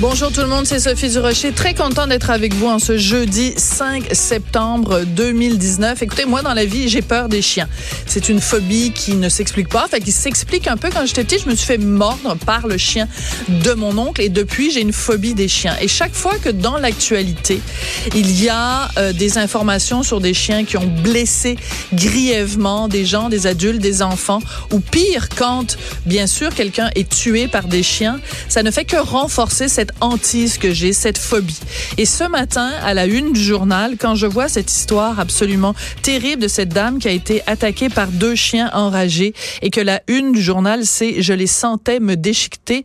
Bonjour tout le monde, c'est Sophie Durocher. Très content d'être avec vous en ce jeudi 5 septembre 2019. Écoutez, moi dans la vie, j'ai peur des chiens. C'est une phobie qui ne s'explique pas, fait qui s'explique un peu quand j'étais petite, je me suis fait mordre par le chien de mon oncle et depuis, j'ai une phobie des chiens. Et chaque fois que dans l'actualité, il y a euh, des informations sur des chiens qui ont blessé grièvement des gens, des adultes, des enfants ou pire quand bien sûr quelqu'un est tué par des chiens, ça ne fait que renforcer cette hantise que j'ai, cette phobie. Et ce matin, à la une du journal, quand je vois cette histoire absolument terrible de cette dame qui a été attaquée par deux chiens enragés et que la une du journal, c'est je les sentais me déchiqueter,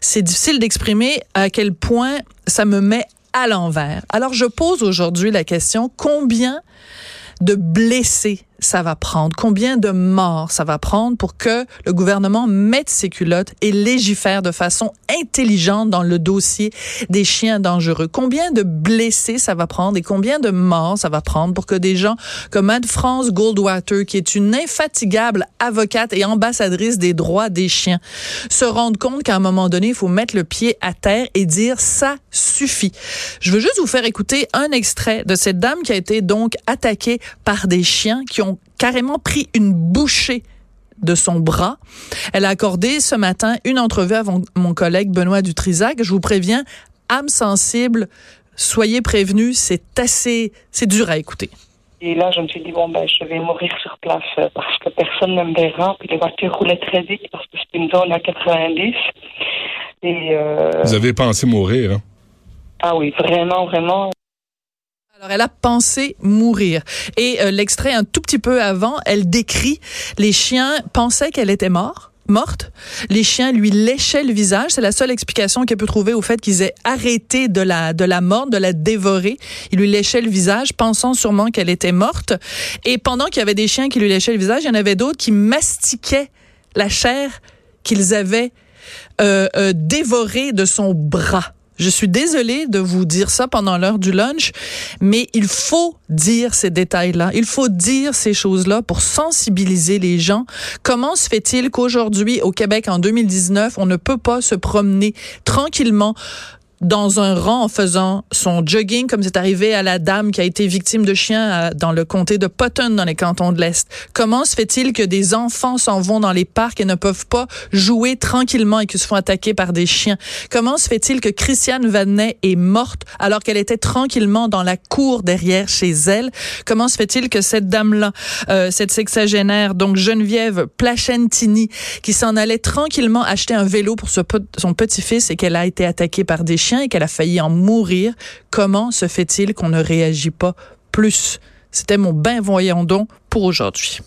c'est difficile d'exprimer à quel point ça me met à l'envers. Alors je pose aujourd'hui la question, combien de blessés ça va prendre, combien de morts ça va prendre pour que le gouvernement mette ses culottes et légifère de façon intelligente dans le dossier des chiens dangereux? Combien de blessés ça va prendre et combien de morts ça va prendre pour que des gens comme Anne-France Goldwater, qui est une infatigable avocate et ambassadrice des droits des chiens, se rendent compte qu'à un moment donné, il faut mettre le pied à terre et dire ça suffit. Je veux juste vous faire écouter un extrait de cette dame qui a été donc attaquée par des chiens qui ont carrément pris une bouchée de son bras. Elle a accordé ce matin une entrevue à mon collègue Benoît Dutrisac. Je vous préviens, âme sensible, soyez prévenus, c'est assez, c'est dur à écouter. Et là, je me suis dit, bon, ben, je vais mourir sur place euh, parce que personne ne me verra. Puis les voitures roulaient très vite parce que c'est une zone à 90. Et, euh... Vous avez pensé mourir, hein? Ah oui, vraiment, vraiment. Alors, elle a pensé mourir. Et euh, l'extrait un tout petit peu avant, elle décrit les chiens pensaient qu'elle était morte morte. Les chiens lui léchaient le visage. C'est la seule explication qu'elle peut trouver au fait qu'ils aient arrêté de la, de la mordre, de la dévorer. Ils lui léchaient le visage, pensant sûrement qu'elle était morte. Et pendant qu'il y avait des chiens qui lui léchaient le visage, il y en avait d'autres qui mastiquaient la chair qu'ils avaient euh, euh, dévorée de son bras. Je suis désolée de vous dire ça pendant l'heure du lunch, mais il faut dire ces détails-là. Il faut dire ces choses-là pour sensibiliser les gens. Comment se fait-il qu'aujourd'hui, au Québec, en 2019, on ne peut pas se promener tranquillement dans un rang en faisant son jogging, comme c'est arrivé à la dame qui a été victime de chiens dans le comté de Potton, dans les cantons de l'Est. Comment se fait-il que des enfants s'en vont dans les parcs et ne peuvent pas jouer tranquillement et qu'ils se font attaquer par des chiens? Comment se fait-il que Christiane Vanet est morte alors qu'elle était tranquillement dans la cour derrière chez elle? Comment se fait-il que cette dame-là, euh, cette sexagénaire, donc Geneviève Placentini, qui s'en allait tranquillement acheter un vélo pour son petit-fils et qu'elle a été attaquée par des chiens, et qu'elle a failli en mourir, comment se fait-il qu'on ne réagit pas plus? C'était mon ben voyons donc pour aujourd'hui.